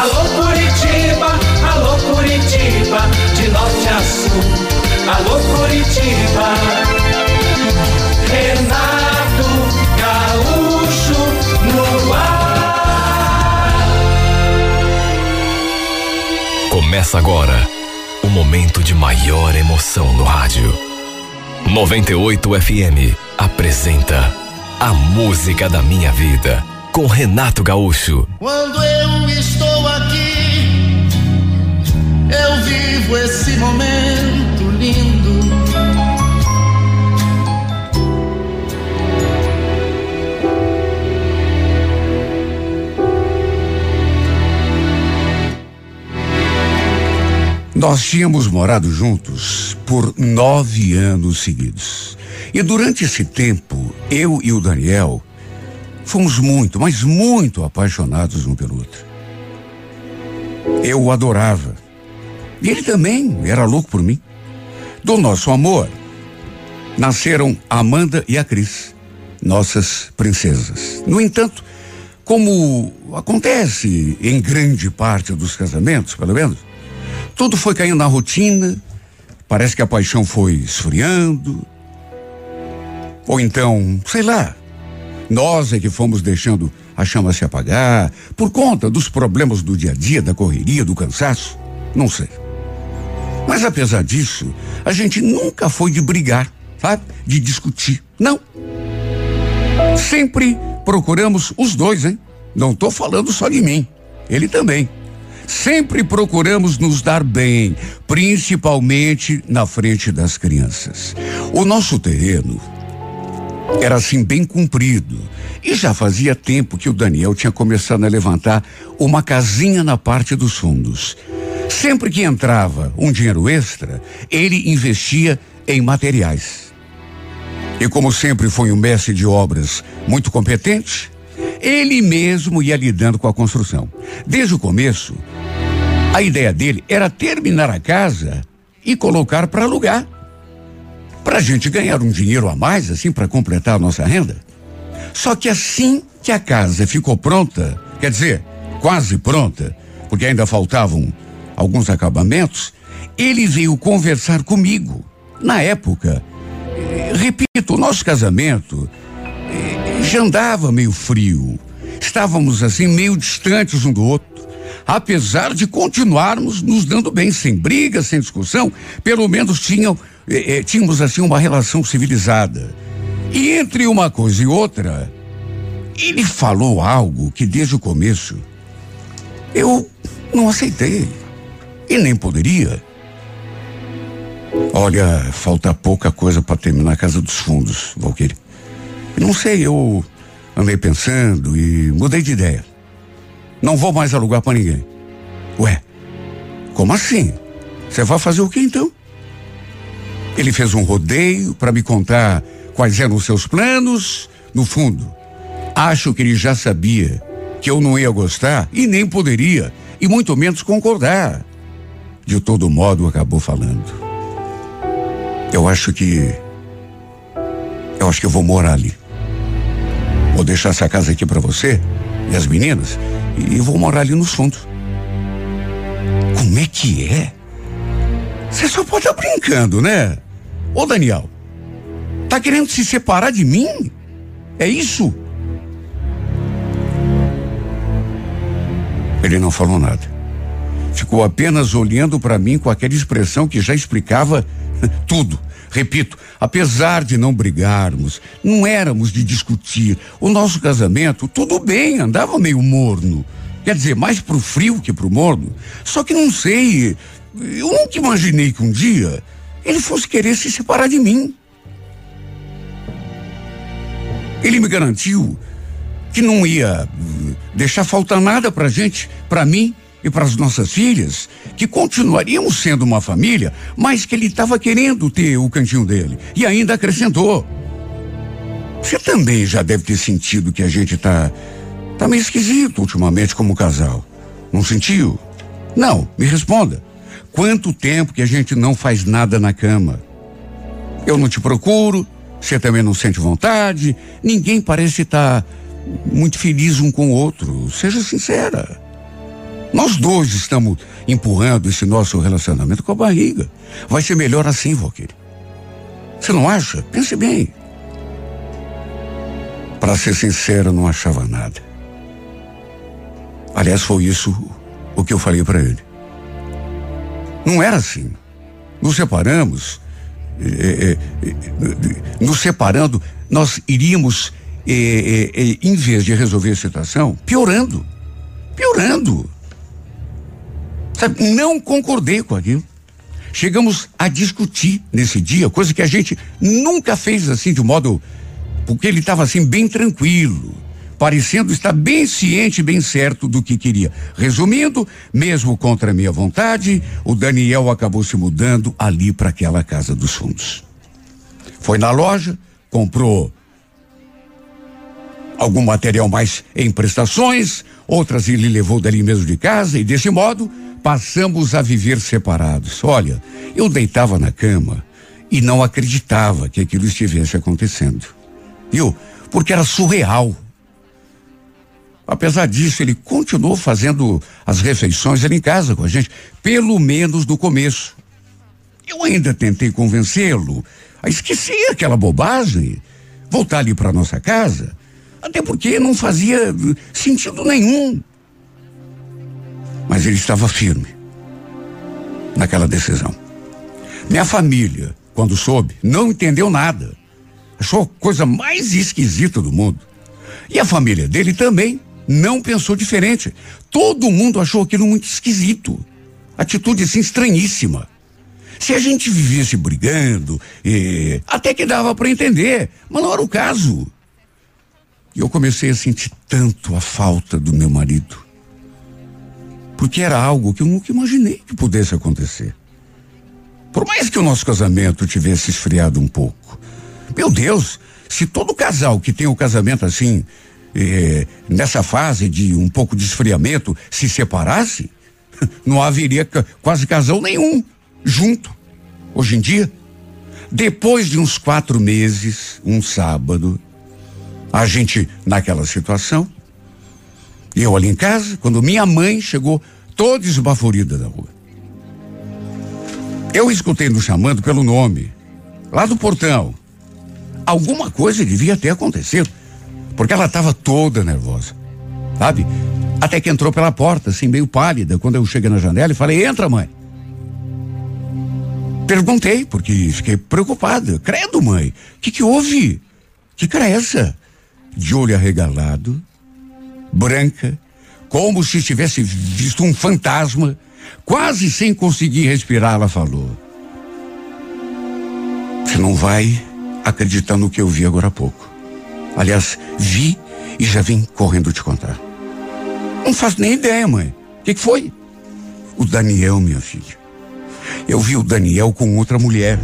Alô Curitiba, alô Curitiba, de norte a sul. Alô Curitiba. Renato Gaúcho no ar. Começa agora o momento de maior emoção no rádio. 98 FM apresenta A Música da Minha Vida com Renato Gaúcho. Quando eu estou aqui, eu vivo esse momento lindo. Nós tínhamos morado juntos por nove anos seguidos. E durante esse tempo, eu e o Daniel fomos muito, mas muito apaixonados um pelo outro. Eu o adorava. E ele também era louco por mim. Do nosso amor, nasceram Amanda e a Cris, nossas princesas. No entanto, como acontece em grande parte dos casamentos, pelo menos, tudo foi caindo na rotina, parece que a paixão foi esfriando. Ou então, sei lá, nós é que fomos deixando a chama se apagar por conta dos problemas do dia a dia, da correria, do cansaço. Não sei. Mas apesar disso, a gente nunca foi de brigar, sabe? De discutir. Não. Sempre procuramos os dois, hein? Não estou falando só de mim. Ele também. Sempre procuramos nos dar bem, principalmente na frente das crianças. O nosso terreno era assim bem comprido. E já fazia tempo que o Daniel tinha começado a levantar uma casinha na parte dos fundos. Sempre que entrava um dinheiro extra, ele investia em materiais. E como sempre foi um mestre de obras muito competente, ele mesmo ia lidando com a construção. Desde o começo, a ideia dele era terminar a casa e colocar para alugar. Para a gente ganhar um dinheiro a mais, assim, para completar a nossa renda. Só que assim que a casa ficou pronta, quer dizer, quase pronta, porque ainda faltavam alguns acabamentos, ele veio conversar comigo. Na época, repito, o nosso casamento eh, já andava meio frio. Estávamos assim meio distantes um do outro. Apesar de continuarmos nos dando bem, sem briga, sem discussão, pelo menos tinham, eh, eh, tínhamos assim uma relação civilizada. E entre uma coisa e outra, ele falou algo que desde o começo eu não aceitei e nem poderia. Olha, falta pouca coisa para terminar a casa dos fundos, Valquíria. Não sei, eu andei pensando e mudei de ideia. Não vou mais alugar para ninguém. Ué, como assim? Você vai fazer o que então? Ele fez um rodeio para me contar quais eram os seus planos. No fundo, acho que ele já sabia que eu não ia gostar e nem poderia, e muito menos concordar. De todo modo, acabou falando. Eu acho que. Eu acho que eu vou morar ali. Vou deixar essa casa aqui para você e as meninas e vou morar ali nos fundos. Como é que é? Você só pode estar brincando, né? Ô Daniel, tá querendo se separar de mim? É isso? Ele não falou nada. Ficou apenas olhando para mim com aquela expressão que já explicava tudo. Repito, apesar de não brigarmos, não éramos de discutir. O nosso casamento, tudo bem, andava meio morno. Quer dizer, mais pro frio que pro morno. Só que não sei, eu nunca imaginei que um dia ele fosse querer se separar de mim. Ele me garantiu que não ia hum, deixar faltar nada pra gente, pra mim e para as nossas filhas, que continuaríamos sendo uma família, mas que ele estava querendo ter o cantinho dele. E ainda acrescentou. Você também já deve ter sentido que a gente tá tá meio esquisito ultimamente como casal. Não sentiu? Não, me responda. Quanto tempo que a gente não faz nada na cama? Eu não te procuro, você também não sente vontade, ninguém parece estar tá muito feliz um com o outro. Seja sincera. Nós dois estamos empurrando esse nosso relacionamento com a barriga. Vai ser melhor assim, Valquíria. Você não acha? Pense bem. Para ser sincero, não achava nada. Aliás, foi isso o que eu falei para ele. Não era assim. Nos separamos. É, é, nos separando, nós iríamos, em vez de resolver a situação, piorando. Piorando. Sabe, não concordei com aquilo. Chegamos a discutir nesse dia, coisa que a gente nunca fez assim de modo. Porque ele estava assim bem tranquilo parecendo estar bem ciente, bem certo do que queria. Resumindo, mesmo contra minha vontade, o Daniel acabou se mudando ali para aquela casa dos fundos. Foi na loja, comprou algum material mais em prestações, outras ele levou dali mesmo de casa e desse modo passamos a viver separados. Olha, eu deitava na cama e não acreditava que aquilo estivesse acontecendo. Viu? Porque era surreal. Apesar disso, ele continuou fazendo as refeições ali em casa com a gente, pelo menos no começo. Eu ainda tentei convencê-lo a esquecer aquela bobagem, voltar ali para nossa casa, até porque não fazia sentido nenhum. Mas ele estava firme naquela decisão. Minha família, quando soube, não entendeu nada. Achou a coisa mais esquisita do mundo. E a família dele também não pensou diferente. Todo mundo achou aquilo muito esquisito. Atitude assim estranhíssima. Se a gente vivesse brigando, até que dava para entender, mas não era o caso. E eu comecei a sentir tanto a falta do meu marido. Porque era algo que eu nunca imaginei que pudesse acontecer. Por mais que o nosso casamento tivesse esfriado um pouco. Meu Deus, se todo casal que tem o um casamento assim eh, nessa fase de um pouco de esfriamento, se separasse, não haveria quase casal nenhum junto. Hoje em dia, depois de uns quatro meses, um sábado, a gente naquela situação, eu ali em casa, quando minha mãe chegou toda esbaforida da rua. Eu escutei nos chamando pelo nome, lá do portão. Alguma coisa devia ter acontecido. Porque ela estava toda nervosa, sabe? Até que entrou pela porta, assim, meio pálida, quando eu cheguei na janela e falei: Entra, mãe. Perguntei, porque fiquei preocupada. Credo, mãe, o que, que houve? Que cara é essa? De olho arregalado, branca, como se tivesse visto um fantasma, quase sem conseguir respirar, ela falou: Você não vai acreditar no que eu vi agora há pouco. Aliás, vi e já vim correndo te contar. Não faço nem ideia, mãe. O que, que foi? O Daniel, minha filha. Eu vi o Daniel com outra mulher.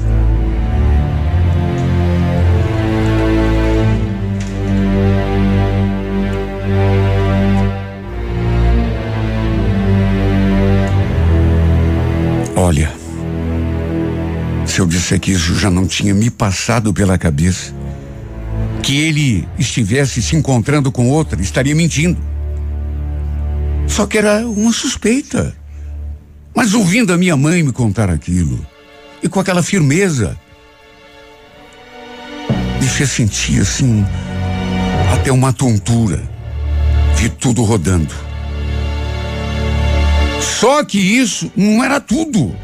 Olha, se eu disser que isso já não tinha me passado pela cabeça, que ele estivesse se encontrando com outra, estaria mentindo. Só que era uma suspeita. Mas ouvindo a minha mãe me contar aquilo, e com aquela firmeza, me fez sentir assim, até uma tontura. Vi tudo rodando. Só que isso não era tudo.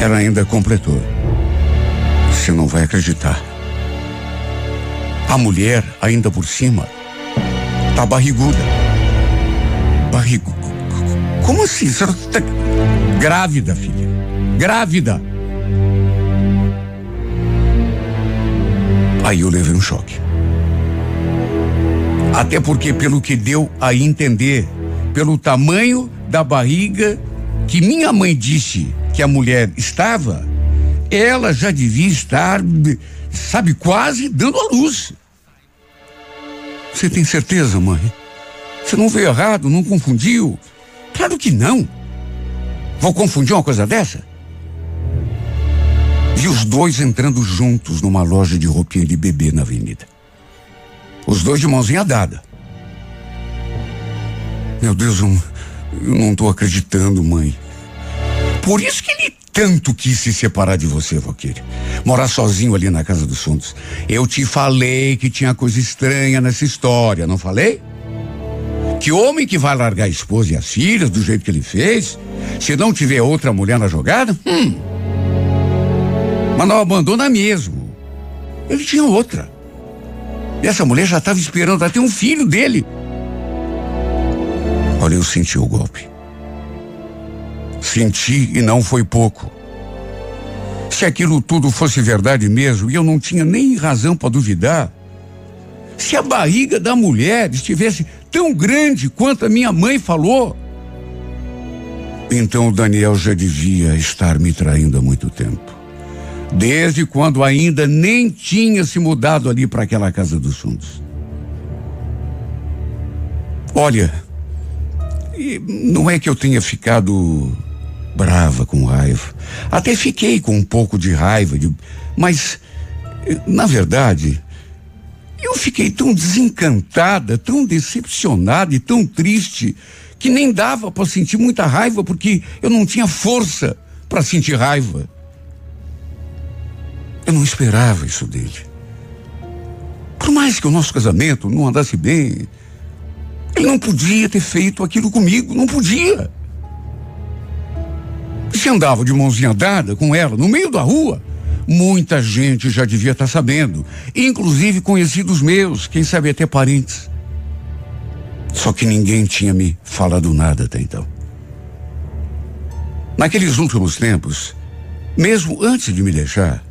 Ela ainda completou. Você não vai acreditar. A mulher, ainda por cima, tá barriguda. Barrigu. Como assim? Você tá grávida, filha. Grávida. Aí eu levei um choque. Até porque, pelo que deu a entender, pelo tamanho da barriga que minha mãe disse que a mulher estava, ela já devia estar, sabe, quase dando à luz. Você tem certeza, mãe? Você não veio errado, não confundiu? Claro que não. Vou confundir uma coisa dessa? Vi os dois entrando juntos numa loja de roupinha de bebê na avenida. Os dois de mãozinha dada. Meu Deus, eu, eu não estou acreditando, mãe. Por isso que ele tanto quis se separar de você, Valquíria. Morar sozinho ali na casa dos fundos. Eu te falei que tinha coisa estranha nessa história, não falei? Que homem que vai largar a esposa e as filhas do jeito que ele fez, se não tiver outra mulher na jogada, hum. Mas não abandona mesmo. Ele tinha outra. E essa mulher já estava esperando até um filho dele. Olha, eu senti o golpe. Senti e não foi pouco. Se aquilo tudo fosse verdade mesmo, e eu não tinha nem razão para duvidar, se a barriga da mulher estivesse tão grande quanto a minha mãe falou, então o Daniel já devia estar me traindo há muito tempo. Desde quando ainda nem tinha se mudado ali para aquela casa dos fundos. Olha, não é que eu tenha ficado brava, com raiva. Até fiquei com um pouco de raiva, de, mas, na verdade, eu fiquei tão desencantada, tão decepcionada e tão triste que nem dava para sentir muita raiva porque eu não tinha força para sentir raiva. Eu não esperava isso dele. Por mais que o nosso casamento não andasse bem, ele não podia ter feito aquilo comigo, não podia. Se andava de mãozinha dada com ela no meio da rua, muita gente já devia estar tá sabendo, inclusive conhecidos meus, quem sabe até parentes. Só que ninguém tinha me falado nada até então. Naqueles últimos tempos, mesmo antes de me deixar,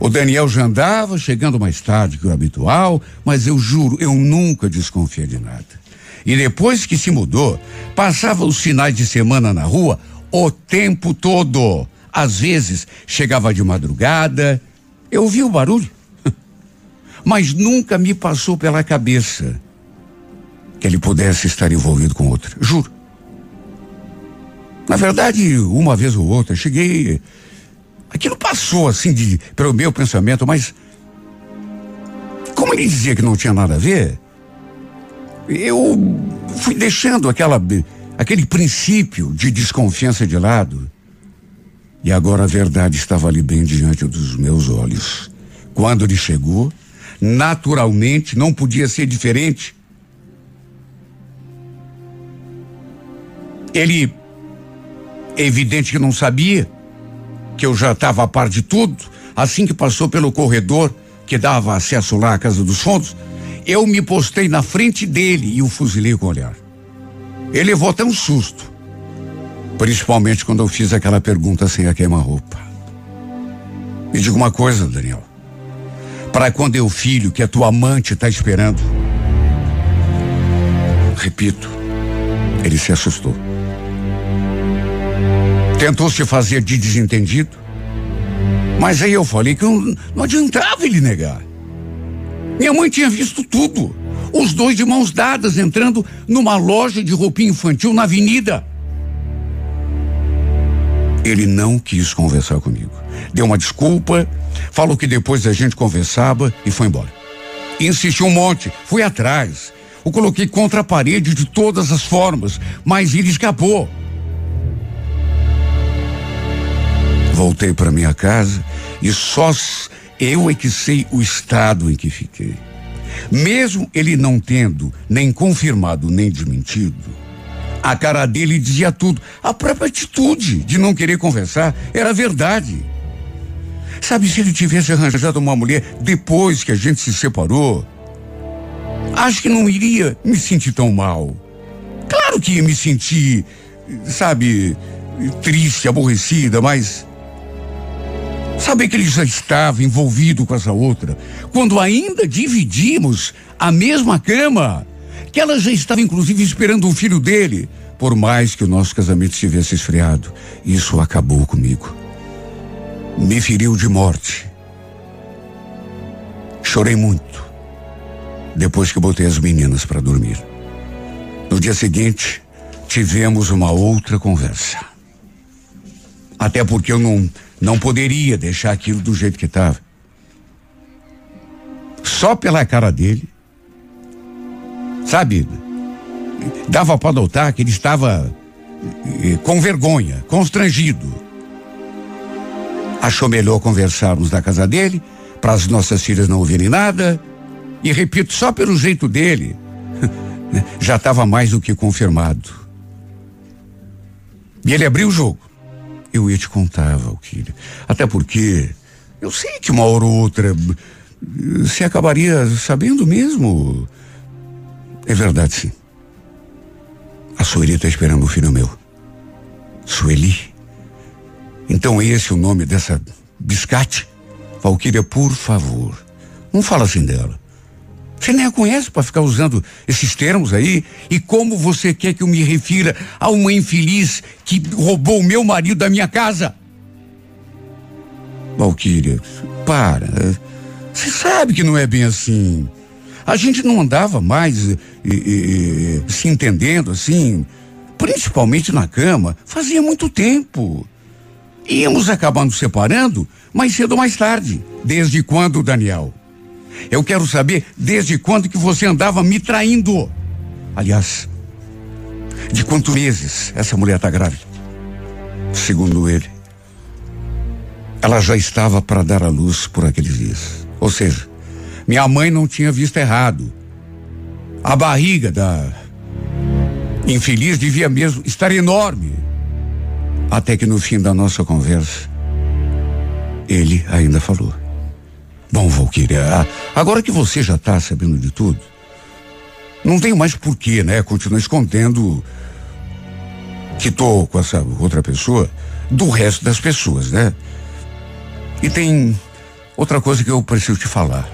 o Daniel já andava chegando mais tarde que o habitual, mas eu juro, eu nunca desconfiei de nada. E depois que se mudou, passava os finais de semana na rua o tempo todo. Às vezes chegava de madrugada, eu ouvia o barulho, mas nunca me passou pela cabeça que ele pudesse estar envolvido com outra. Juro. Na verdade, uma vez ou outra, cheguei. Aquilo passou assim de, pelo meu pensamento, mas. Como ele dizia que não tinha nada a ver, eu fui deixando aquela aquele princípio de desconfiança de lado. E agora a verdade estava ali bem diante dos meus olhos. Quando ele chegou, naturalmente não podia ser diferente. Ele, é evidente que não sabia que eu já estava a par de tudo. Assim que passou pelo corredor que dava acesso lá à casa dos fundos, eu me postei na frente dele e o fuzilei com o olhar. Ele levou até um susto. Principalmente quando eu fiz aquela pergunta sem a queima-roupa. Me diga uma coisa, Daniel. Para quando eu filho que a tua amante está esperando? Repito, ele se assustou. Tentou se fazer de desentendido. Mas aí eu falei que não, não adiantava ele negar. Minha mãe tinha visto tudo. Os dois de mãos dadas entrando numa loja de roupinha infantil na avenida. Ele não quis conversar comigo. Deu uma desculpa, falou que depois a gente conversava e foi embora. Insistiu um monte, fui atrás. O coloquei contra a parede de todas as formas, mas ele escapou. Voltei para minha casa e só eu é que sei o estado em que fiquei. Mesmo ele não tendo nem confirmado nem desmentido, a cara dele dizia tudo. A própria atitude de não querer conversar era verdade. Sabe, se ele tivesse arranjado uma mulher depois que a gente se separou, acho que não iria me sentir tão mal. Claro que ia me sentir, sabe, triste, aborrecida, mas Saber que ele já estava envolvido com essa outra, quando ainda dividimos a mesma cama, que ela já estava inclusive esperando um filho dele, por mais que o nosso casamento estivesse esfriado, isso acabou comigo. Me feriu de morte. Chorei muito depois que botei as meninas para dormir. No dia seguinte, tivemos uma outra conversa. Até porque eu não não poderia deixar aquilo do jeito que estava. Só pela cara dele. Sabe? dava para notar que ele estava eh, com vergonha, constrangido. Achou melhor conversarmos na casa dele, para as nossas filhas não ouvirem nada. E repito, só pelo jeito dele, já estava mais do que confirmado. E ele abriu o jogo. Eu ia te contar, Valquíria. Até porque eu sei que uma hora ou outra você acabaria sabendo mesmo. É verdade, sim. A Sueli está esperando o filho meu. Sueli? Então esse é o nome dessa biscate? Valquíria, por favor, não fala assim dela. Você nem a conhece para ficar usando esses termos aí? E como você quer que eu me refira a uma infeliz que roubou o meu marido da minha casa? Valquíria, para. Você sabe que não é bem assim. A gente não andava mais e, e, se entendendo assim, principalmente na cama, fazia muito tempo. Íamos acabar nos separando mais cedo ou mais tarde. Desde quando, Daniel? Eu quero saber desde quando que você andava me traindo. Aliás, de quantos meses essa mulher está grávida? Segundo ele, ela já estava para dar à luz por aqueles dias. Ou seja, minha mãe não tinha visto errado. A barriga da infeliz devia mesmo estar enorme. Até que no fim da nossa conversa, ele ainda falou. Bom, Valquíria, agora que você já está sabendo de tudo, não tenho mais porquê, né? Continuar escondendo que tô com essa outra pessoa do resto das pessoas, né? E tem outra coisa que eu preciso te falar.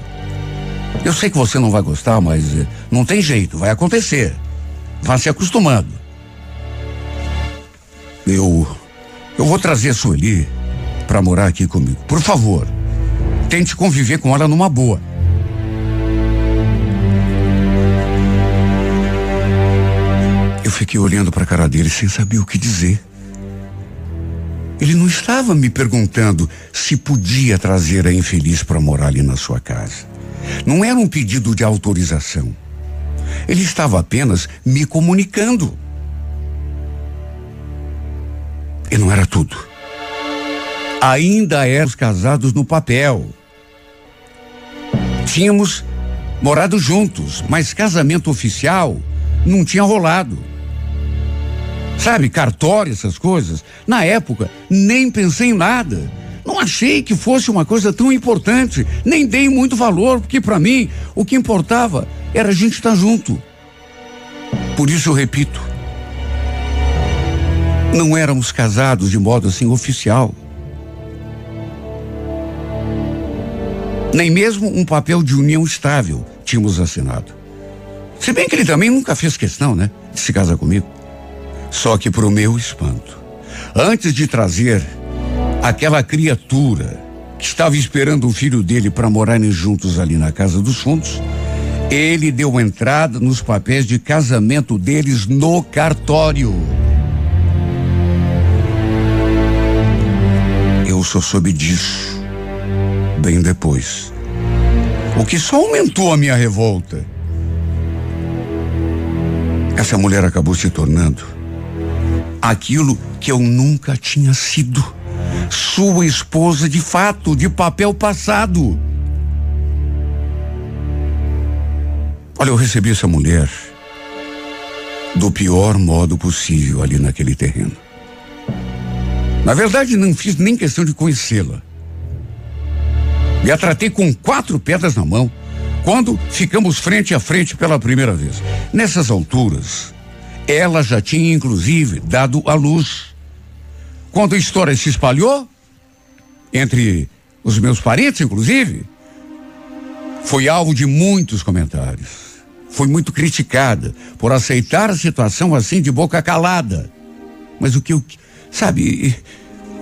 Eu sei que você não vai gostar, mas eh, não tem jeito, vai acontecer. Vá se acostumando. Eu eu vou trazer a Sueli para morar aqui comigo. Por favor tente conviver com ela numa boa. Eu fiquei olhando para a cara dele sem saber o que dizer. Ele não estava me perguntando se podia trazer a infeliz para morar ali na sua casa. Não era um pedido de autorização. Ele estava apenas me comunicando. E não era tudo. Ainda éramos casados no papel. Tínhamos morado juntos, mas casamento oficial não tinha rolado. Sabe, cartório, essas coisas. Na época, nem pensei em nada. Não achei que fosse uma coisa tão importante, nem dei muito valor, porque para mim o que importava era a gente estar junto. Por isso eu repito, não éramos casados de modo assim oficial. Nem mesmo um papel de união estável tínhamos assinado. Se bem que ele também nunca fez questão, né? De se casar comigo. Só que pro meu espanto, antes de trazer aquela criatura que estava esperando o filho dele para morarem juntos ali na casa dos fundos, ele deu entrada nos papéis de casamento deles no cartório. Eu só soube disso bem depois. O que só aumentou a minha revolta. Essa mulher acabou se tornando aquilo que eu nunca tinha sido. Sua esposa de fato, de papel passado. Olha, eu recebi essa mulher do pior modo possível ali naquele terreno. Na verdade, não fiz nem questão de conhecê-la. Me a tratei com quatro pedras na mão quando ficamos frente a frente pela primeira vez. Nessas alturas, ela já tinha inclusive dado à luz. Quando a história se espalhou, entre os meus parentes, inclusive, foi alvo de muitos comentários. Foi muito criticada por aceitar a situação assim de boca calada. Mas o que eu, sabe,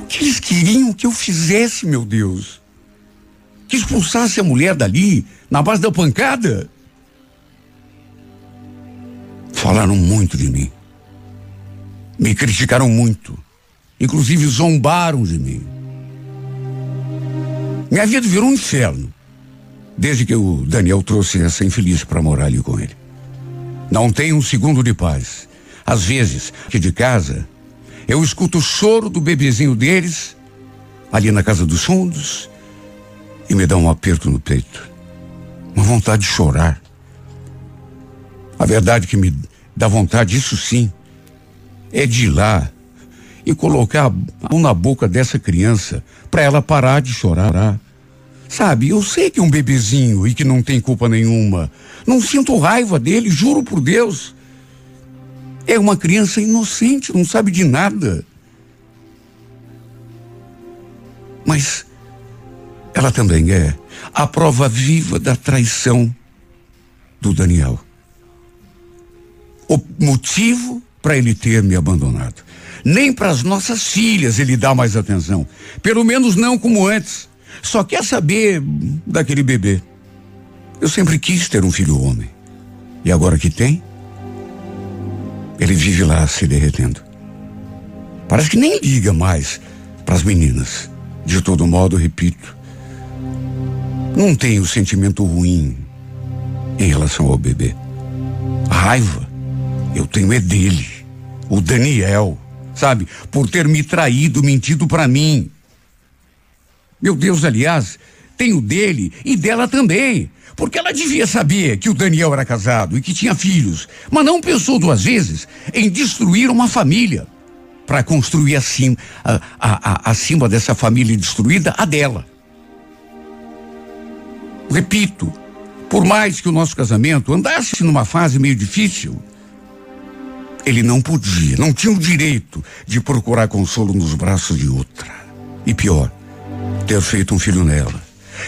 o que eles queriam que eu fizesse, meu Deus? Que expulsasse a mulher dali, na base da pancada. Falaram muito de mim. Me criticaram muito. Inclusive zombaram de mim. Minha vida virou um inferno. Desde que o Daniel trouxe essa infeliz para morar ali com ele. Não tenho um segundo de paz. Às vezes, que de casa, eu escuto o choro do bebezinho deles, ali na casa dos fundos, e me dá um aperto no peito. Uma vontade de chorar. A verdade que me dá vontade, isso sim, é de ir lá e colocar a mão na boca dessa criança para ela parar de chorar. Sabe, eu sei que é um bebezinho e que não tem culpa nenhuma. Não sinto raiva dele, juro por Deus. É uma criança inocente, não sabe de nada. Mas ela também é a prova viva da traição do Daniel. O motivo para ele ter me abandonado. Nem para as nossas filhas ele dá mais atenção. Pelo menos não como antes. Só quer saber daquele bebê. Eu sempre quis ter um filho homem. E agora que tem, ele vive lá se derretendo. Parece que nem liga mais para as meninas. De todo modo, repito, não tenho sentimento ruim em relação ao bebê. A raiva eu tenho é dele, o Daniel, sabe? Por ter me traído, mentido para mim. Meu Deus, aliás, tenho dele e dela também. Porque ela devia saber que o Daniel era casado e que tinha filhos, mas não pensou duas vezes em destruir uma família para construir acima, a, a, a, acima dessa família destruída a dela. Repito, por mais que o nosso casamento andasse numa fase meio difícil, ele não podia, não tinha o direito de procurar consolo nos braços de outra. E pior, ter feito um filho nela.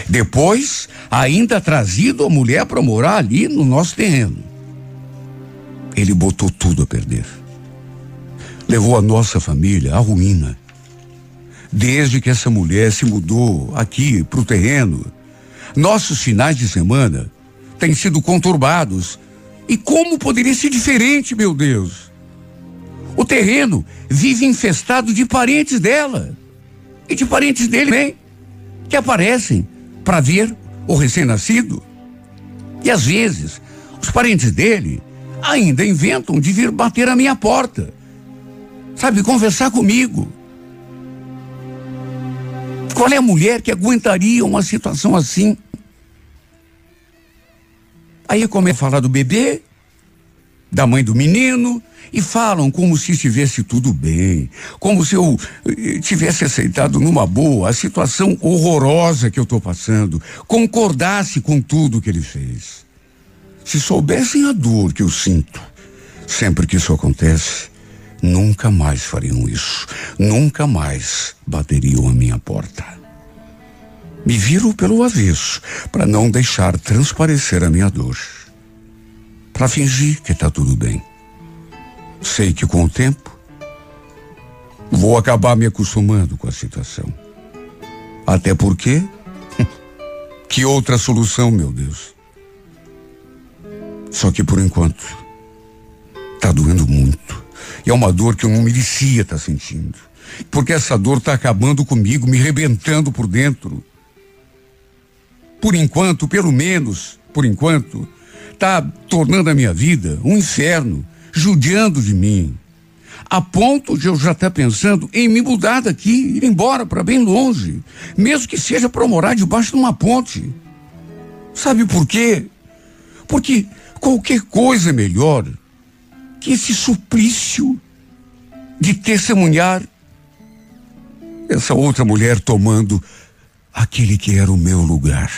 Depois, ainda trazido a mulher para morar ali no nosso terreno. Ele botou tudo a perder. Levou a nossa família à ruína. Desde que essa mulher se mudou aqui para o terreno, nossos finais de semana têm sido conturbados. E como poderia ser diferente, meu Deus? O terreno vive infestado de parentes dela e de parentes dele também, que aparecem para ver o recém-nascido. E às vezes, os parentes dele ainda inventam de vir bater a minha porta, sabe, conversar comigo. Qual é a mulher que aguentaria uma situação assim? Aí começa a falar do bebê, da mãe do menino, e falam como se estivesse tudo bem, como se eu eh, tivesse aceitado numa boa a situação horrorosa que eu estou passando, concordasse com tudo que ele fez. Se soubessem a dor que eu sinto sempre que isso acontece, nunca mais fariam isso, nunca mais bateriam a minha porta. Me viro pelo avesso para não deixar transparecer a minha dor, para fingir que está tudo bem. Sei que com o tempo vou acabar me acostumando com a situação. Até porque que outra solução, meu Deus? Só que por enquanto tá doendo muito. E é uma dor que eu não merecia estar tá sentindo. Porque essa dor tá acabando comigo, me rebentando por dentro. Por enquanto, pelo menos, por enquanto, tá tornando a minha vida um inferno judiando de mim, a ponto de eu já estar pensando em me mudar daqui, ir embora para bem longe, mesmo que seja para morar debaixo de uma ponte. Sabe por quê? Porque qualquer coisa é melhor que esse suplício de testemunhar essa outra mulher tomando aquele que era o meu lugar.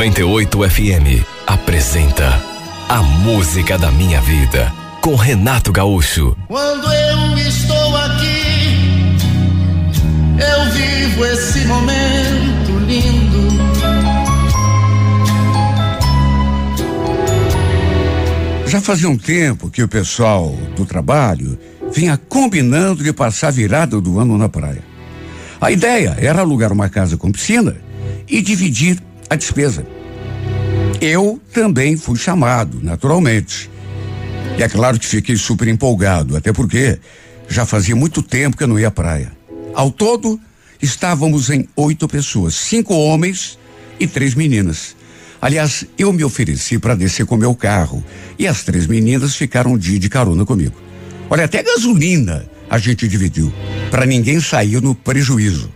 98 FM apresenta A Música da Minha Vida com Renato Gaúcho. Quando eu estou aqui, eu vivo esse momento lindo. Já fazia um tempo que o pessoal do trabalho vinha combinando de passar a virada do ano na praia. A ideia era alugar uma casa com piscina e dividir a despesa. Eu também fui chamado, naturalmente. E é claro que fiquei super empolgado, até porque já fazia muito tempo que eu não ia à praia. Ao todo, estávamos em oito pessoas, cinco homens e três meninas. Aliás, eu me ofereci para descer com meu carro e as três meninas ficaram um dia de carona comigo. Olha, até gasolina a gente dividiu, para ninguém sair no prejuízo.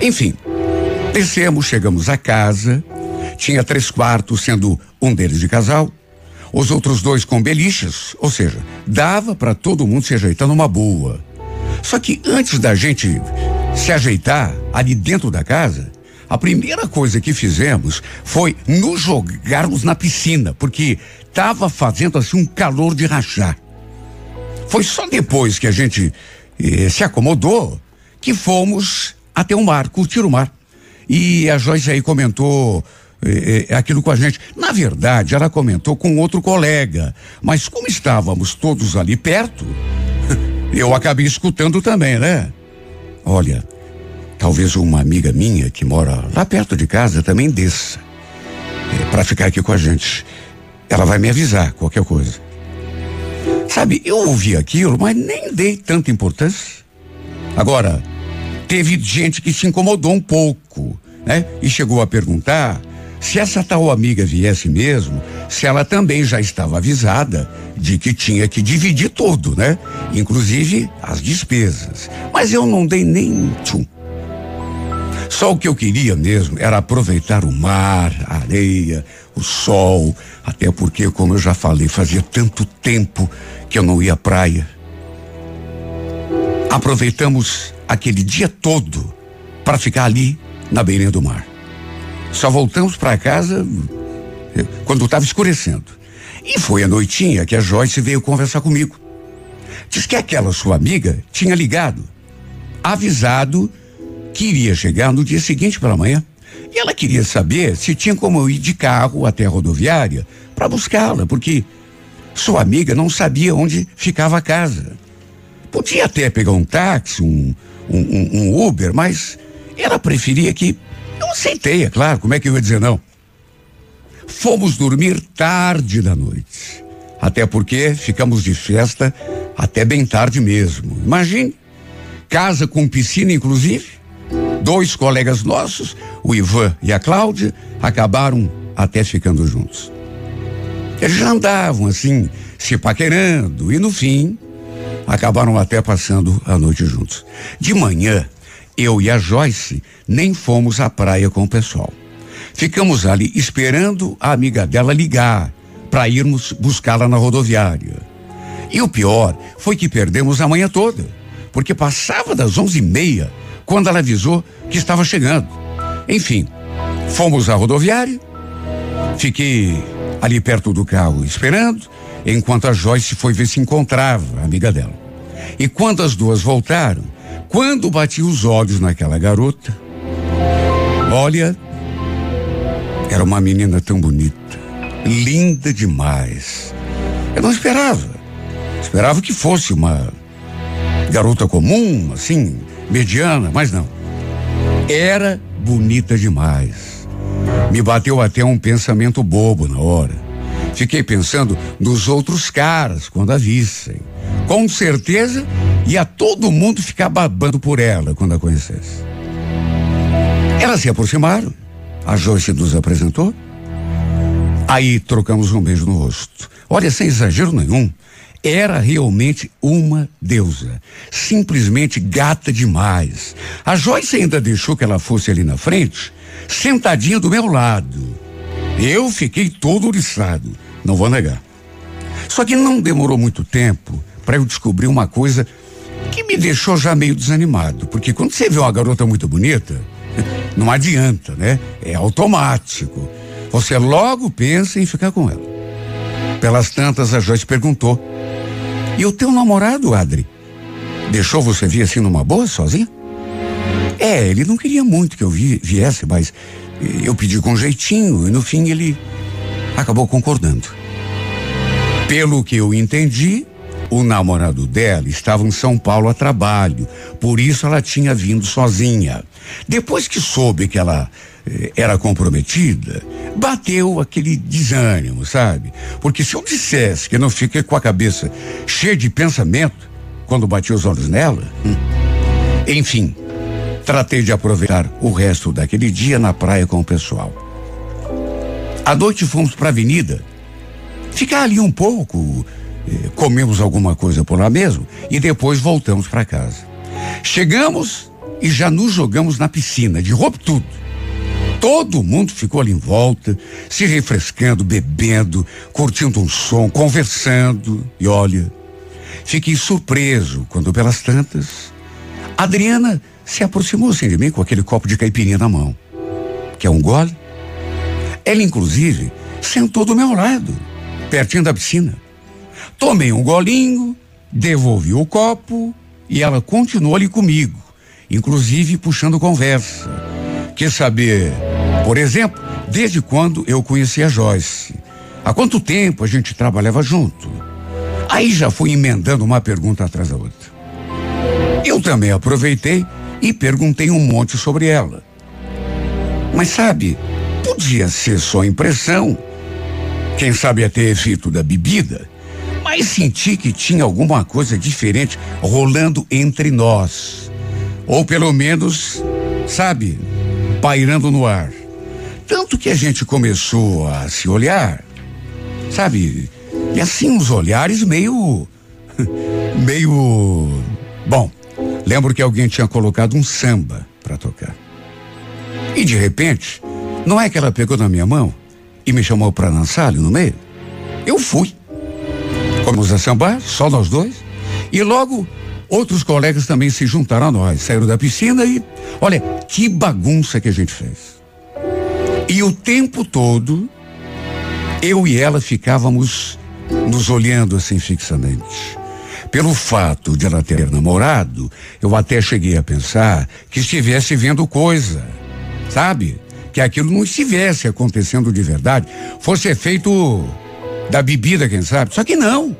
Enfim, descemos, chegamos à casa, tinha três quartos, sendo um deles de casal, os outros dois com beliches, ou seja, dava para todo mundo se ajeitar numa boa. Só que antes da gente se ajeitar ali dentro da casa, a primeira coisa que fizemos foi nos jogarmos na piscina, porque estava fazendo assim um calor de rachar. Foi só depois que a gente eh, se acomodou que fomos até o mar, curtir o mar. E a Joyce aí comentou eh, eh, aquilo com a gente. Na verdade, ela comentou com outro colega, mas como estávamos todos ali perto, eu acabei escutando também, né? Olha, talvez uma amiga minha que mora lá perto de casa também desça é, para ficar aqui com a gente. Ela vai me avisar qualquer coisa. Sabe, eu ouvi aquilo, mas nem dei tanta importância. Agora, teve gente que se incomodou um pouco, né? E chegou a perguntar se essa tal amiga viesse mesmo, se ela também já estava avisada de que tinha que dividir tudo, né? Inclusive as despesas. Mas eu não dei nem tchum. Só o que eu queria mesmo era aproveitar o mar, a areia, o sol, até porque, como eu já falei, fazia tanto tempo que eu não ia à praia. Aproveitamos aquele dia todo para ficar ali na beirinha do mar. Só voltamos para casa eh, quando estava escurecendo. E foi a noitinha que a Joyce veio conversar comigo. Diz que aquela sua amiga tinha ligado, avisado que iria chegar no dia seguinte pela manhã. E ela queria saber se tinha como eu ir de carro até a rodoviária para buscá-la, porque sua amiga não sabia onde ficava a casa. Podia até pegar um táxi, um, um, um, um Uber, mas ela preferia que. Eu aceitei, é claro, como é que eu ia dizer não? Fomos dormir tarde da noite. Até porque ficamos de festa até bem tarde mesmo. Imagine, casa com piscina, inclusive. Dois colegas nossos, o Ivan e a Cláudia, acabaram até ficando juntos. Eles já andavam assim, se paquerando, e no fim, acabaram até passando a noite juntos. De manhã, eu e a Joyce nem fomos à praia com o pessoal. Ficamos ali esperando a amiga dela ligar para irmos buscá-la na rodoviária. E o pior foi que perdemos a manhã toda, porque passava das onze e meia quando ela avisou que estava chegando. Enfim, fomos à rodoviária, fiquei ali perto do carro esperando, enquanto a Joyce foi ver se encontrava a amiga dela. E quando as duas voltaram, quando bati os olhos naquela garota, olha, era uma menina tão bonita, linda demais. Eu não esperava. Esperava que fosse uma garota comum, assim, mediana, mas não. Era bonita demais. Me bateu até um pensamento bobo na hora. Fiquei pensando nos outros caras quando a vissem. Com certeza ia todo mundo ficar babando por ela quando a conhecesse. Elas se aproximaram. A Joyce nos apresentou. Aí trocamos um beijo no rosto. Olha, sem exagero nenhum, era realmente uma deusa. Simplesmente gata demais. A Joyce ainda deixou que ela fosse ali na frente, sentadinha do meu lado. Eu fiquei todo oriçado, não vou negar. Só que não demorou muito tempo para eu descobrir uma coisa que me deixou já meio desanimado, porque quando você vê uma garota muito bonita, não adianta, né? É automático. Você logo pensa em ficar com ela. Pelas tantas, a Joyce perguntou: E o teu namorado, Adri? Deixou você vir assim numa boa, sozinha? É, ele não queria muito que eu vi, viesse, mas eu pedi com jeitinho e no fim ele acabou concordando. Pelo que eu entendi, o namorado dela estava em São Paulo a trabalho, por isso ela tinha vindo sozinha. Depois que soube que ela eh, era comprometida, bateu aquele desânimo, sabe? Porque se eu dissesse que não fiquei com a cabeça cheia de pensamento quando bati os olhos nela, hum, enfim, tratei de aproveitar o resto daquele dia na praia com o pessoal. À noite fomos para a avenida, ficar ali um pouco, eh, comemos alguma coisa por lá mesmo e depois voltamos para casa. Chegamos e já nos jogamos na piscina, de roupa tudo. Todo mundo ficou ali em volta, se refrescando, bebendo, curtindo um som, conversando. E olha, fiquei surpreso quando, pelas tantas, Adriana se aproximou assim de mim com aquele copo de caipirinha na mão. Quer um gole? Ela, inclusive, sentou do meu lado, pertinho da piscina. Tomei um golinho, devolvi o copo e ela continuou ali comigo, inclusive puxando conversa. Quer saber, por exemplo, desde quando eu conheci a Joyce? Há quanto tempo a gente trabalhava junto? Aí já fui emendando uma pergunta atrás da outra. Eu também aproveitei e perguntei um monte sobre ela. Mas sabe, podia ser só impressão. Quem sabe até efeito da bebida mas senti que tinha alguma coisa diferente rolando entre nós. Ou pelo menos, sabe, pairando no ar. Tanto que a gente começou a se olhar, sabe? E assim uns olhares meio. meio. Bom, lembro que alguém tinha colocado um samba para tocar. E de repente, não é que ela pegou na minha mão e me chamou para dançar ali no meio? Eu fui. Fomos a sambar, só nós dois. E logo outros colegas também se juntaram a nós. Saíram da piscina e. Olha, que bagunça que a gente fez. E o tempo todo, eu e ela ficávamos nos olhando assim fixamente. Pelo fato de ela ter namorado, eu até cheguei a pensar que estivesse vendo coisa, sabe? Que aquilo não estivesse acontecendo de verdade, fosse efeito da bebida, quem sabe? Só que não.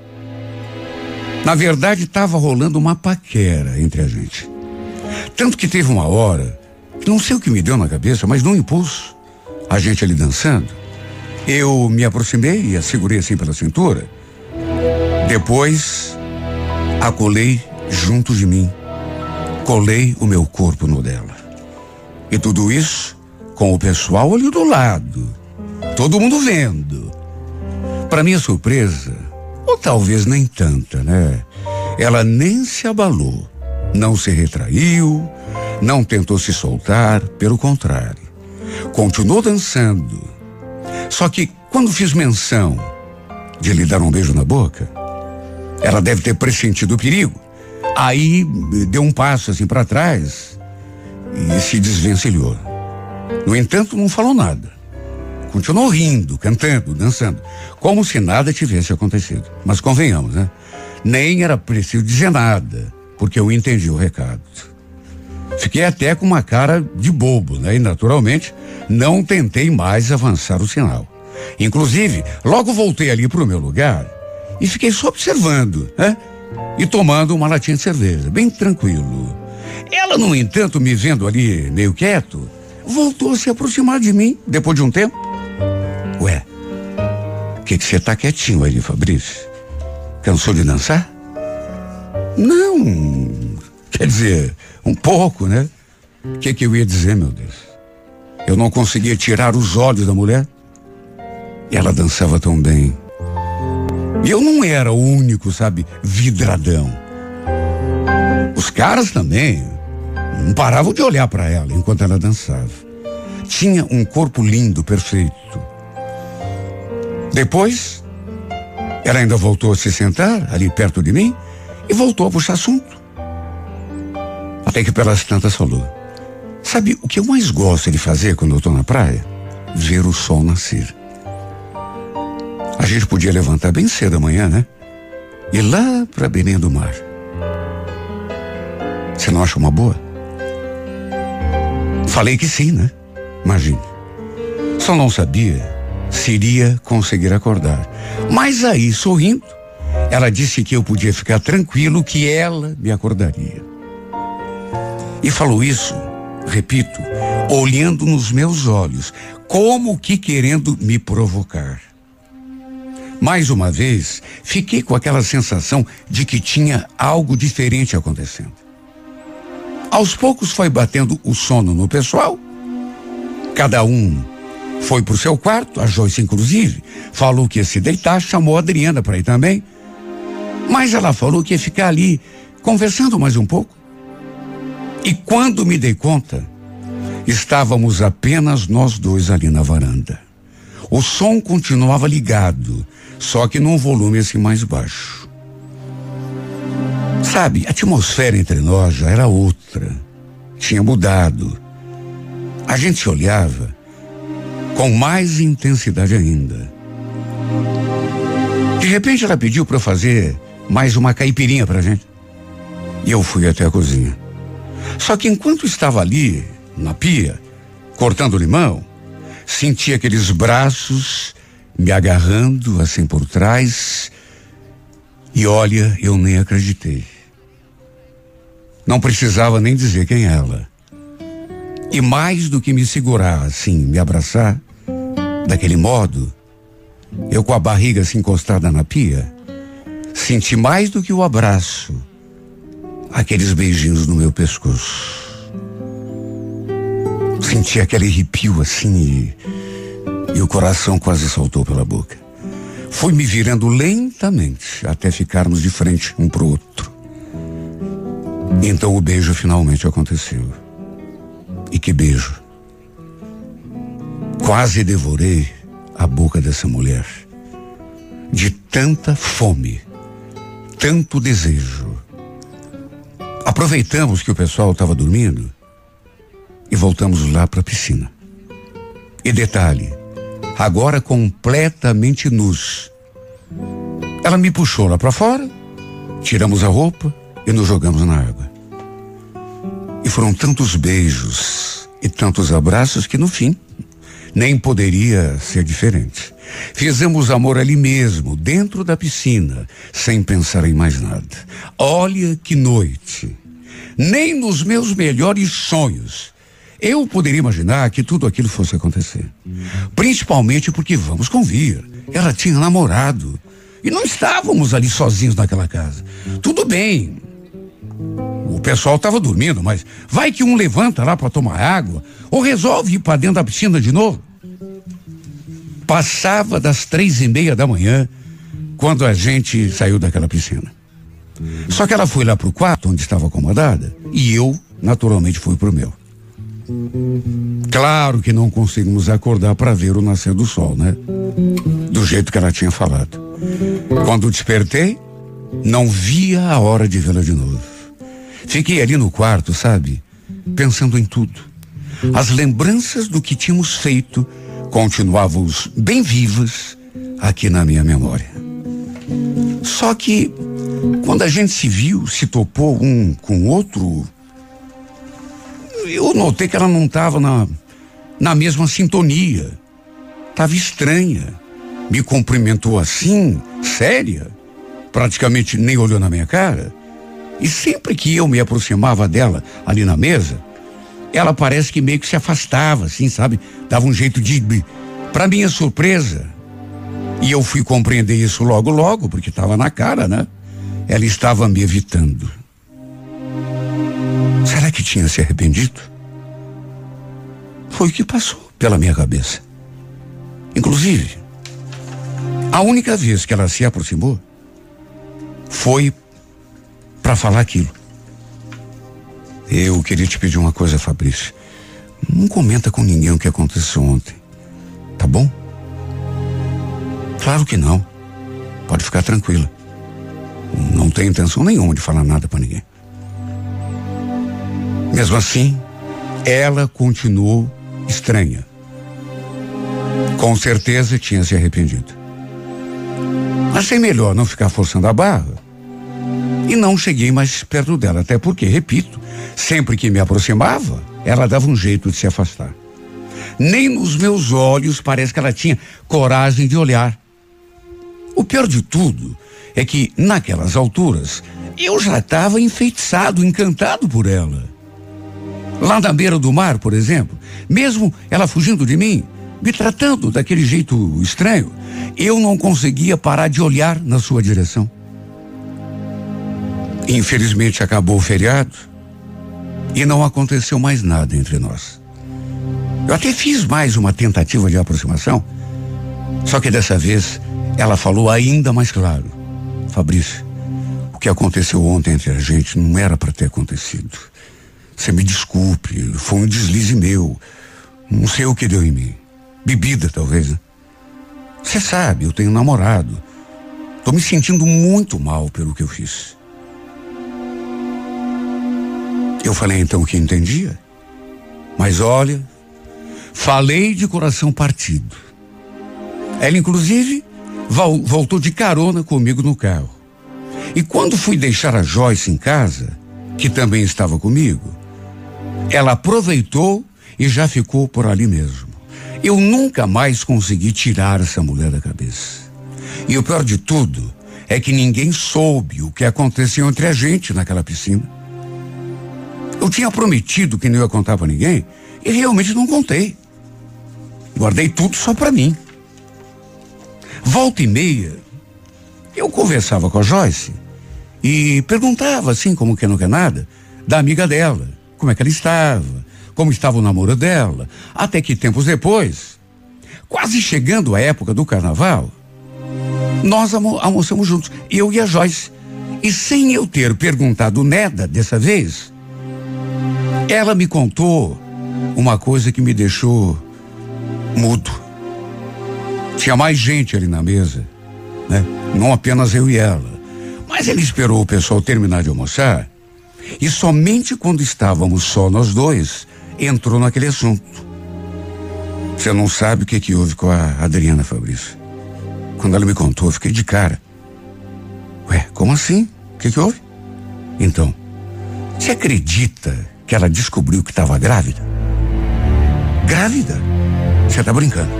Na verdade, estava rolando uma paquera entre a gente. Tanto que teve uma hora, não sei o que me deu na cabeça, mas num impulso, a gente ali dançando, eu me aproximei e a segurei assim pela cintura. Depois, a colei junto de mim. Colei o meu corpo no dela. E tudo isso com o pessoal ali do lado. Todo mundo vendo. Para minha surpresa, ou talvez nem tanta, né? Ela nem se abalou, não se retraiu, não tentou se soltar, pelo contrário. Continuou dançando. Só que quando fiz menção de lhe dar um beijo na boca, ela deve ter pressentido o perigo. Aí deu um passo assim para trás e se desvencilhou. No entanto, não falou nada. Continuou rindo, cantando, dançando, como se nada tivesse acontecido. Mas convenhamos, né? Nem era preciso dizer nada, porque eu entendi o recado. Fiquei até com uma cara de bobo, né? E naturalmente não tentei mais avançar o sinal. Inclusive, logo voltei ali para o meu lugar e fiquei só observando, né? E tomando uma latinha de cerveja, bem tranquilo. Ela, no entanto, me vendo ali meio quieto, voltou a se aproximar de mim depois de um tempo. Ué, o que você tá quietinho aí, Fabrício? Cansou de dançar? Não, quer dizer, um pouco, né? O que, que eu ia dizer, meu Deus? Eu não conseguia tirar os olhos da mulher. E ela dançava tão bem. E eu não era o único, sabe, vidradão. Os caras também não paravam de olhar para ela enquanto ela dançava. Tinha um corpo lindo, perfeito. Depois, ela ainda voltou a se sentar ali perto de mim e voltou a puxar assunto. Até que pelas tantas falou: Sabe o que eu mais gosto de fazer quando eu estou na praia? Ver o sol nascer. A gente podia levantar bem cedo amanhã, né? E lá para Belém do Mar. Você não acha uma boa? Falei que sim, né? Imagine. Só não sabia se iria conseguir acordar. Mas aí, sorrindo, ela disse que eu podia ficar tranquilo que ela me acordaria. E falou isso, repito, olhando nos meus olhos, como que querendo me provocar. Mais uma vez, fiquei com aquela sensação de que tinha algo diferente acontecendo. Aos poucos foi batendo o sono no pessoal. Cada um foi para o seu quarto, a Joyce inclusive, falou que ia se deitar, chamou a Adriana para ir também. Mas ela falou que ia ficar ali conversando mais um pouco. E quando me dei conta, estávamos apenas nós dois ali na varanda. O som continuava ligado, só que num volume assim mais baixo. Sabe, a atmosfera entre nós já era outra. Tinha mudado. A gente se olhava com mais intensidade ainda. De repente ela pediu para fazer mais uma caipirinha pra gente. E eu fui até a cozinha. Só que enquanto estava ali, na pia, cortando limão, senti aqueles braços me agarrando assim por trás. E olha, eu nem acreditei. Não precisava nem dizer quem ela. E mais do que me segurar assim, me abraçar, daquele modo, eu com a barriga assim encostada na pia, senti mais do que o abraço, aqueles beijinhos no meu pescoço. Senti aquele arrepio assim e, e o coração quase saltou pela boca. Fui me virando lentamente até ficarmos de frente um para o outro. Então o beijo finalmente aconteceu. E que beijo! Quase devorei a boca dessa mulher. De tanta fome, tanto desejo. Aproveitamos que o pessoal estava dormindo e voltamos lá para a piscina. E detalhe, agora completamente nus. Ela me puxou lá para fora, tiramos a roupa e nos jogamos na água. E foram tantos beijos e tantos abraços que no fim nem poderia ser diferente. Fizemos amor ali mesmo, dentro da piscina, sem pensar em mais nada. Olha que noite! Nem nos meus melhores sonhos eu poderia imaginar que tudo aquilo fosse acontecer. Principalmente porque, vamos convir, ela tinha namorado. E não estávamos ali sozinhos naquela casa. Tudo bem. O pessoal estava dormindo, mas vai que um levanta lá para tomar água ou resolve ir para dentro da piscina de novo. Passava das três e meia da manhã quando a gente saiu daquela piscina. Só que ela foi lá pro quarto onde estava acomodada e eu, naturalmente, fui pro meu. Claro que não conseguimos acordar para ver o nascer do sol, né? Do jeito que ela tinha falado. Quando despertei, não via a hora de vê-la de novo. Fiquei ali no quarto, sabe? Pensando em tudo. As lembranças do que tínhamos feito continuavam bem vivas aqui na minha memória. Só que quando a gente se viu, se topou um com o outro, eu notei que ela não estava na, na mesma sintonia. Estava estranha. Me cumprimentou assim, séria. Praticamente nem olhou na minha cara. E sempre que eu me aproximava dela ali na mesa, ela parece que meio que se afastava, assim, sabe? Dava um jeito de. Para minha surpresa, e eu fui compreender isso logo, logo, porque estava na cara, né? Ela estava me evitando. Será que tinha se arrependido? Foi o que passou pela minha cabeça. Inclusive, A única vez que ela se aproximou foi para falar aquilo. Eu queria te pedir uma coisa, Fabrício. Não comenta com ninguém o que aconteceu ontem. Tá bom? Claro que não. Pode ficar tranquila. Não tenho intenção nenhuma de falar nada para ninguém. Mesmo assim, ela continuou estranha. Com certeza tinha se arrependido. Achei melhor não ficar forçando a barra e não cheguei mais perto dela, até porque, repito, sempre que me aproximava, ela dava um jeito de se afastar. Nem nos meus olhos parece que ela tinha coragem de olhar. O pior de tudo é que, naquelas alturas, eu já estava enfeitiçado, encantado por ela. Lá na beira do mar, por exemplo, mesmo ela fugindo de mim, me tratando daquele jeito estranho, eu não conseguia parar de olhar na sua direção. Infelizmente acabou o feriado e não aconteceu mais nada entre nós. Eu até fiz mais uma tentativa de aproximação, só que dessa vez ela falou ainda mais claro: Fabrício, o que aconteceu ontem entre a gente não era para ter acontecido. Você me desculpe, foi um deslize meu. Não sei o que deu em mim. Bebida, talvez, né? Você sabe, eu tenho namorado. Tô me sentindo muito mal pelo que eu fiz. Eu falei então que entendia. Mas olha, falei de coração partido. Ela, inclusive, voltou de carona comigo no carro. E quando fui deixar a Joyce em casa, que também estava comigo, ela aproveitou e já ficou por ali mesmo. Eu nunca mais consegui tirar essa mulher da cabeça. E o pior de tudo é que ninguém soube o que aconteceu entre a gente naquela piscina. Eu tinha prometido que não ia contar para ninguém e realmente não contei. Guardei tudo só para mim. Volta e meia, eu conversava com a Joyce e perguntava, assim, como que não quer nada, da amiga dela, como é que ela estava, como estava o namoro dela, até que tempos depois, quase chegando a época do carnaval, nós almo almoçamos juntos, eu e a Joyce. E sem eu ter perguntado nada dessa vez, ela me contou uma coisa que me deixou mudo. Tinha mais gente ali na mesa, né? Não apenas eu e ela. Mas ele esperou o pessoal terminar de almoçar e somente quando estávamos só nós dois entrou naquele assunto. Você não sabe o que que houve com a Adriana Fabrício. Quando ela me contou, eu fiquei de cara. Ué, como assim? O que que houve? Então, você acredita que ela descobriu que estava grávida? Grávida? Você está brincando.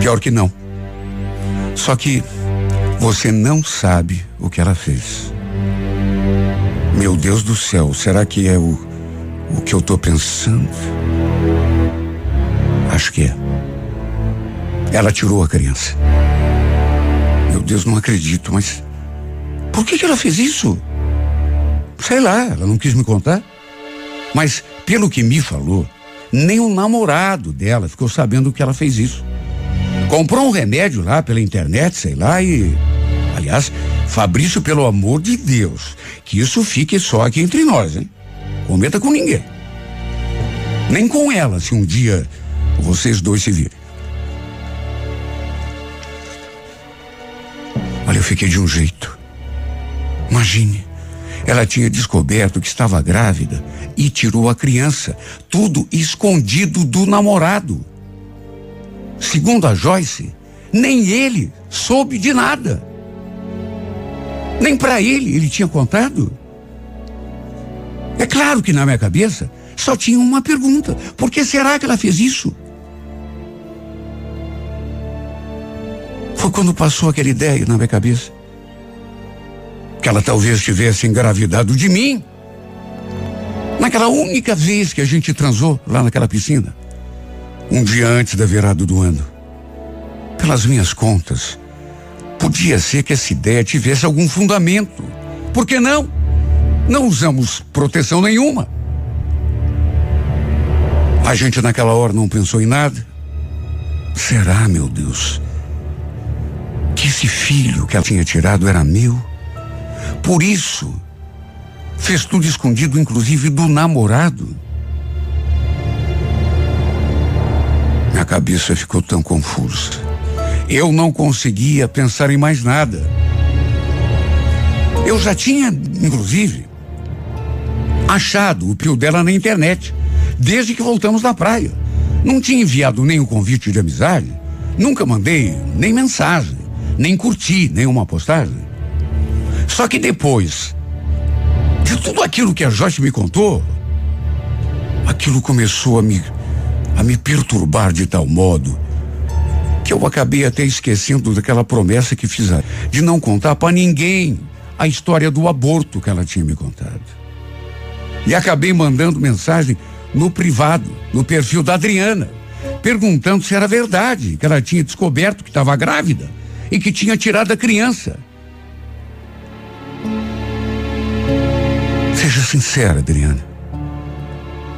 Pior que não. Só que você não sabe o que ela fez. Meu Deus do céu, será que é o, o que eu estou pensando? Acho que é. Ela tirou a criança. Meu Deus, não acredito, mas por que, que ela fez isso? Sei lá, ela não quis me contar. Mas, pelo que me falou, nem o namorado dela ficou sabendo que ela fez isso. Comprou um remédio lá pela internet, sei lá, e. Aliás, Fabrício, pelo amor de Deus, que isso fique só aqui entre nós, hein? Cometa com ninguém. Nem com ela, se um dia vocês dois se virem. Olha, eu fiquei de um jeito. Imagine. Ela tinha descoberto que estava grávida e tirou a criança, tudo escondido do namorado. Segundo a Joyce, nem ele soube de nada. Nem para ele ele tinha contado. É claro que na minha cabeça só tinha uma pergunta: por que será que ela fez isso? Foi quando passou aquela ideia na minha cabeça que ela talvez tivesse engravidado de mim. Naquela única vez que a gente transou lá naquela piscina. Um dia antes da virada do ano. Pelas minhas contas, podia ser que essa ideia tivesse algum fundamento. Por que não? Não usamos proteção nenhuma. A gente naquela hora não pensou em nada. Será, meu Deus? esse filho que ela tinha tirado era meu. Por isso, fez tudo escondido, inclusive do namorado. Minha cabeça ficou tão confusa. Eu não conseguia pensar em mais nada. Eu já tinha, inclusive, achado o pio dela na internet, desde que voltamos da praia. Não tinha enviado nenhum convite de amizade, nunca mandei nem mensagem, nem curti nenhuma postagem. Só que depois de tudo aquilo que a Joyce me contou, aquilo começou a me a me perturbar de tal modo que eu acabei até esquecendo daquela promessa que fiz de não contar para ninguém a história do aborto que ela tinha me contado. E acabei mandando mensagem no privado, no perfil da Adriana, perguntando se era verdade que ela tinha descoberto que estava grávida e que tinha tirado a criança. Seja sincera, Adriana.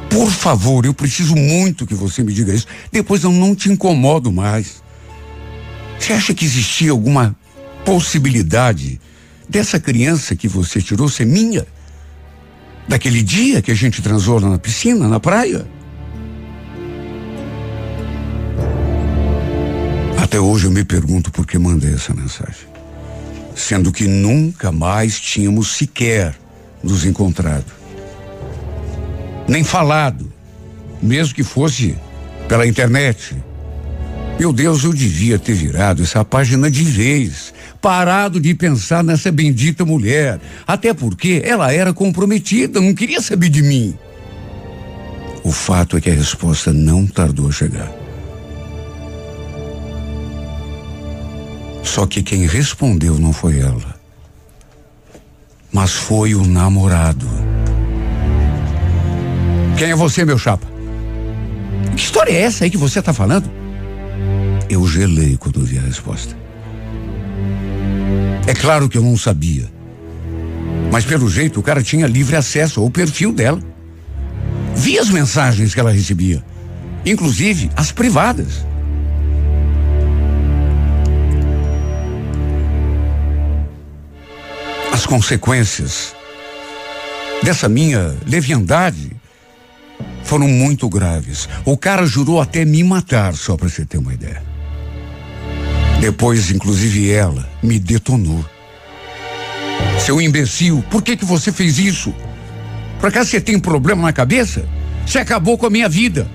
Por favor, eu preciso muito que você me diga isso. Depois eu não te incomodo mais. Você acha que existia alguma possibilidade dessa criança que você tirou ser minha? Daquele dia que a gente transou na piscina, na praia? Até hoje eu me pergunto por que mandei essa mensagem. Sendo que nunca mais tínhamos sequer nos encontrado nem falado, mesmo que fosse pela internet. Meu Deus, eu devia ter virado essa página de vez, parado de pensar nessa bendita mulher, até porque ela era comprometida, não queria saber de mim. O fato é que a resposta não tardou a chegar. Só que quem respondeu não foi ela, mas foi o namorado. Quem é você, meu chapa? Que história é essa aí que você está falando? Eu gelei quando vi a resposta. É claro que eu não sabia. Mas pelo jeito o cara tinha livre acesso ao perfil dela. Vi as mensagens que ela recebia, inclusive as privadas. As consequências dessa minha leviandade foram muito graves. O cara jurou até me matar, só para você ter uma ideia. Depois, inclusive ela, me detonou. Seu imbecil, por que que você fez isso? Por acaso você tem um problema na cabeça? Você acabou com a minha vida.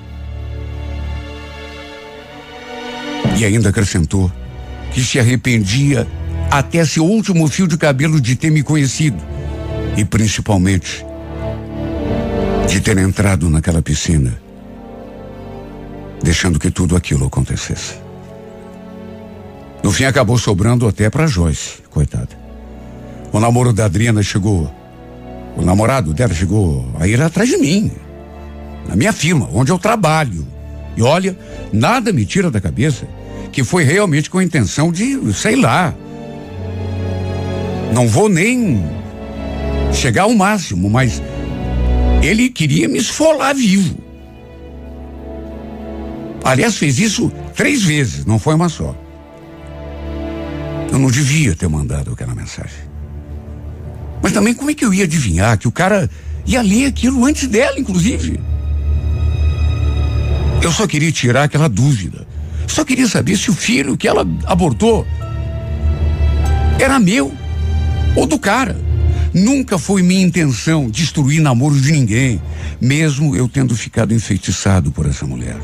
E ainda acrescentou que se arrependia até seu último fio de cabelo de ter me conhecido. E principalmente de ter entrado naquela piscina, deixando que tudo aquilo acontecesse. No fim acabou sobrando até para Joyce, coitada. O namoro da Adriana chegou, o namorado dela chegou a ir atrás de mim, na minha firma, onde eu trabalho. E olha, nada me tira da cabeça que foi realmente com a intenção de, sei lá. Não vou nem chegar ao máximo, mas ele queria me esfolar vivo. Aliás, fez isso três vezes, não foi uma só. Eu não devia ter mandado aquela mensagem. Mas também como é que eu ia adivinhar que o cara ia ler aquilo antes dela, inclusive? Eu só queria tirar aquela dúvida. Só queria saber se o filho que ela abortou era meu ou do cara. Nunca foi minha intenção destruir namoro de ninguém, mesmo eu tendo ficado enfeitiçado por essa mulher.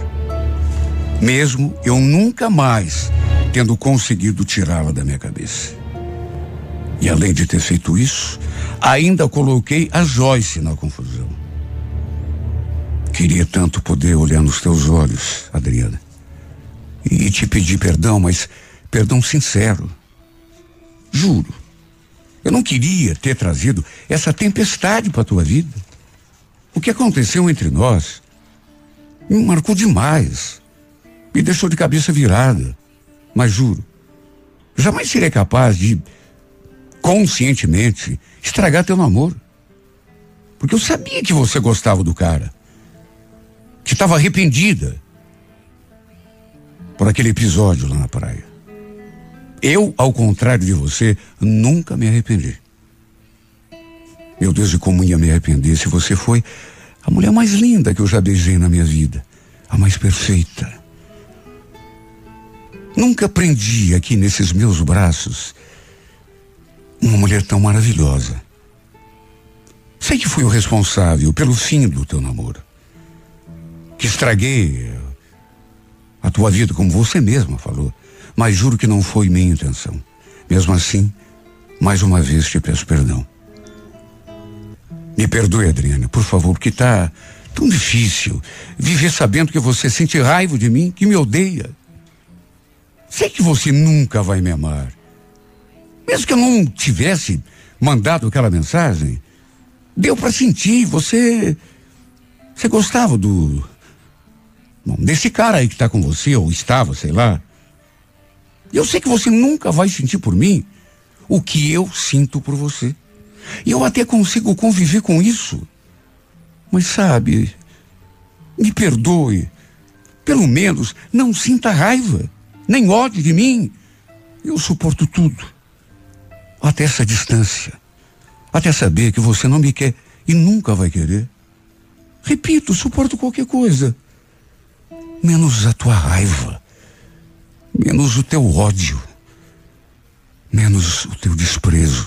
Mesmo eu nunca mais tendo conseguido tirá-la da minha cabeça. E além de ter feito isso, ainda coloquei a Joyce na confusão. Queria tanto poder olhar nos teus olhos, Adriana, e te pedir perdão, mas perdão sincero. Juro eu não queria ter trazido essa tempestade para tua vida. O que aconteceu entre nós me marcou demais. Me deixou de cabeça virada. Mas juro, jamais serei capaz de, conscientemente, estragar teu namoro. Porque eu sabia que você gostava do cara. Que estava arrependida por aquele episódio lá na praia. Eu, ao contrário de você, nunca me arrependi. Meu Deus, e como ia me arrepender se você foi a mulher mais linda que eu já beijei na minha vida, a mais perfeita. Nunca prendi aqui nesses meus braços uma mulher tão maravilhosa. Sei que fui o responsável pelo fim do teu namoro. Que estraguei a tua vida, como você mesma falou. Mas juro que não foi minha intenção. Mesmo assim, mais uma vez te peço perdão. Me perdoe, Adriana, por favor, porque tá tão difícil viver sabendo que você sente raiva de mim, que me odeia. Sei que você nunca vai me amar. Mesmo que eu não tivesse mandado aquela mensagem, deu para sentir, você você gostava do bom, desse cara aí que tá com você ou estava, sei lá. Eu sei que você nunca vai sentir por mim o que eu sinto por você. E eu até consigo conviver com isso. Mas sabe, me perdoe. Pelo menos não sinta raiva, nem ódio de mim. Eu suporto tudo. Até essa distância. Até saber que você não me quer e nunca vai querer. Repito, suporto qualquer coisa. Menos a tua raiva. Menos o teu ódio. Menos o teu desprezo.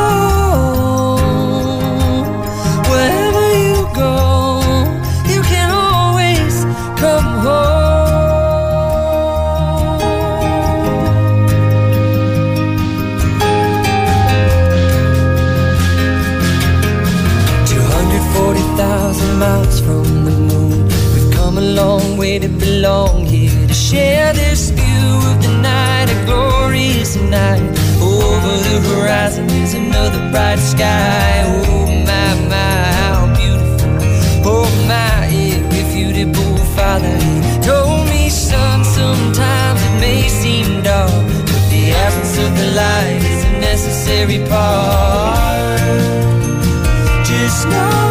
long way to belong here to share this view of the night, a glorious night. Over the horizon is another bright sky. Oh my, my, how beautiful. Oh my, irrefutable father. He told me, son, sometimes it may seem dark, but the absence of the light is a necessary part. Just know.